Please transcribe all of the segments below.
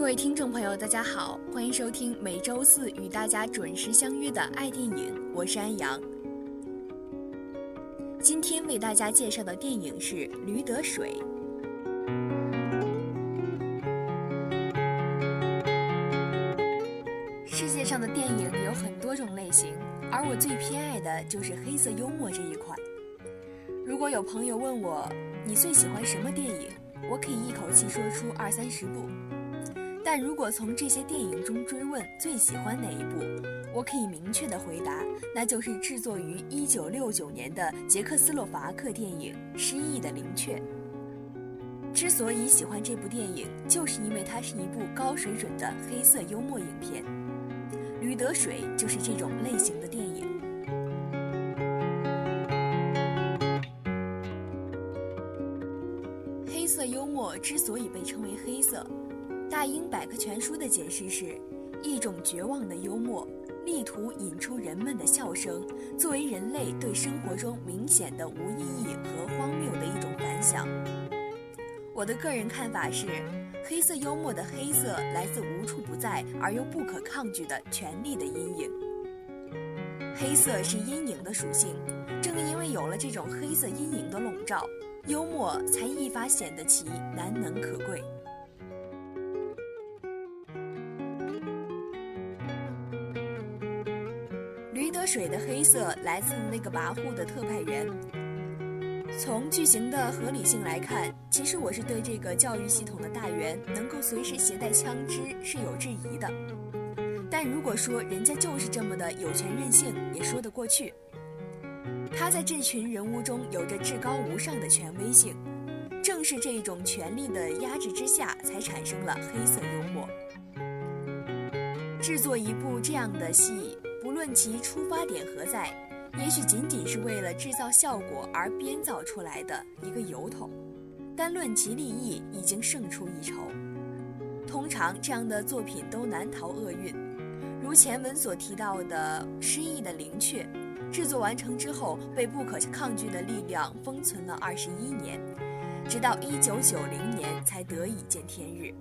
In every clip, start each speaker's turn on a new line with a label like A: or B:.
A: 各位听众朋友，大家好，欢迎收听每周四与大家准时相约的爱电影，我是安阳。今天为大家介绍的电影是《驴得水》。世界上的电影有很多种类型，而我最偏爱的就是黑色幽默这一款。如果有朋友问我你最喜欢什么电影，我可以一口气说出二三十部。但如果从这些电影中追问最喜欢哪一部，我可以明确的回答，那就是制作于1969年的捷克斯洛伐克电影《失忆的灵雀》。之所以喜欢这部电影，就是因为它是一部高水准的黑色幽默影片，《驴得水》就是这种类型的电影。黑色幽默之所以被称为黑色，大英百科全书的解释是一种绝望的幽默，力图引出人们的笑声，作为人类对生活中明显的无意义和荒谬的一种反响。我的个人看法是，黑色幽默的黑色来自无处不在而又不可抗拒的权力的阴影。黑色是阴影的属性，正因为有了这种黑色阴影的笼罩，幽默才一发显得其难能可贵。得水的黑色来自那个跋扈的特派员。从剧情的合理性来看，其实我是对这个教育系统的大员能够随时携带枪支是有质疑的。但如果说人家就是这么的有权任性，也说得过去。他在这群人物中有着至高无上的权威性，正是这种权力的压制之下，才产生了黑色幽默。制作一部这样的戏。论其出发点何在，也许仅仅是为了制造效果而编造出来的一个由头，但论其立意，已经胜出一筹。通常这样的作品都难逃厄运，如前文所提到的《失忆的灵雀》，制作完成之后被不可抗拒的力量封存了二十一年，直到一九九零年才得以见天日，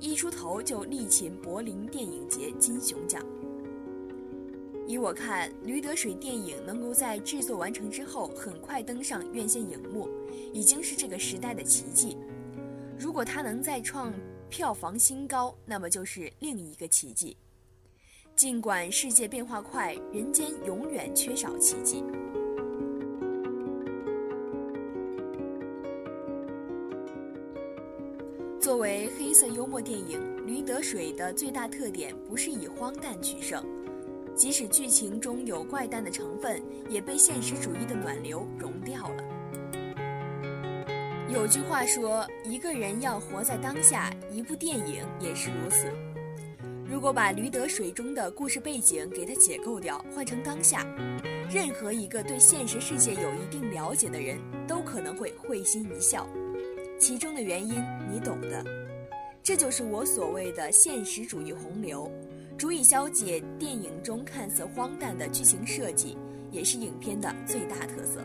A: 一出头就力擒柏林电影节金熊奖。以我看，《驴得水》电影能够在制作完成之后很快登上院线荧幕，已经是这个时代的奇迹。如果它能再创票房新高，那么就是另一个奇迹。尽管世界变化快，人间永远缺少奇迹。作为黑色幽默电影，《驴得水》的最大特点不是以荒诞取胜。即使剧情中有怪诞的成分，也被现实主义的暖流融掉了。有句话说：“一个人要活在当下，一部电影也是如此。”如果把《驴得水》中的故事背景给它解构掉，换成当下，任何一个对现实世界有一定了解的人都可能会会心一笑。其中的原因你懂的，这就是我所谓的现实主义洪流。足以消解电影中看似荒诞的剧情设计，也是影片的最大特色。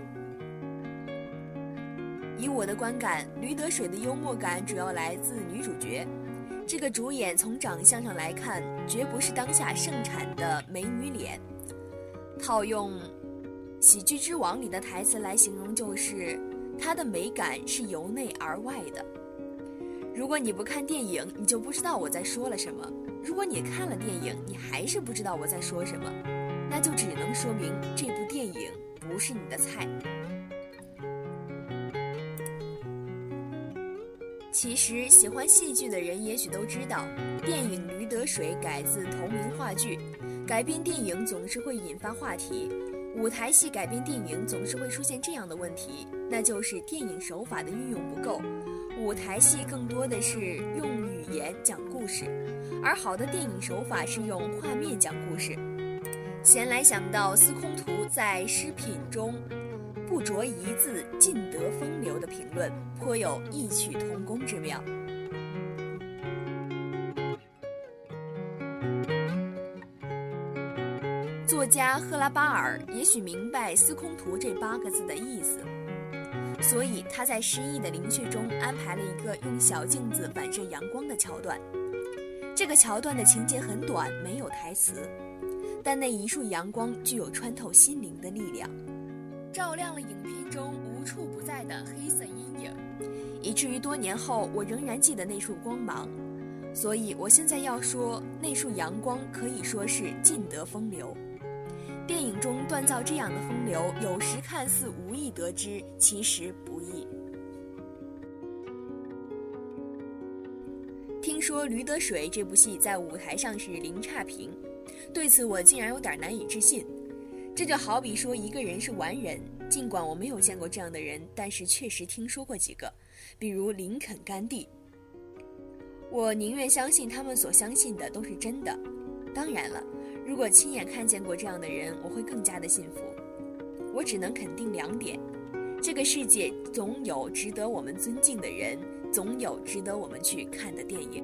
A: 以我的观感，《驴得水》的幽默感主要来自女主角。这个主演从长相上来看，绝不是当下盛产的美女脸。套用《喜剧之王》里的台词来形容，就是她的美感是由内而外的。如果你不看电影，你就不知道我在说了什么；如果你看了电影，你还是不知道我在说什么，那就只能说明这部电影不是你的菜。其实，喜欢戏剧的人也许都知道，电影《驴得水》改自同名话剧，改编电影总是会引发话题。舞台戏改编电影总是会出现这样的问题，那就是电影手法的运用不够。舞台戏更多的是用语言讲故事，而好的电影手法是用画面讲故事。闲来想到司空图在诗品中不着一字尽得风流的评论，颇有异曲同工之妙。作家赫拉巴尔也许明白司空图这八个字的意思。所以他在诗意的灵雀中安排了一个用小镜子反射阳光的桥段。这个桥段的情节很短，没有台词，但那一束阳光具有穿透心灵的力量，照亮了影片中无处不在的黑色阴影，以至于多年后我仍然记得那束光芒。所以我现在要说，那束阳光可以说是尽得风流。电影中锻造这样的风流，有时看似无意得知，其实不易。听说《驴得水》这部戏在舞台上是零差评，对此我竟然有点难以置信。这就好比说一个人是完人，尽管我没有见过这样的人，但是确实听说过几个，比如林肯、甘地。我宁愿相信他们所相信的都是真的。当然了。如果亲眼看见过这样的人，我会更加的幸福。我只能肯定两点：这个世界总有值得我们尊敬的人，总有值得我们去看的电影。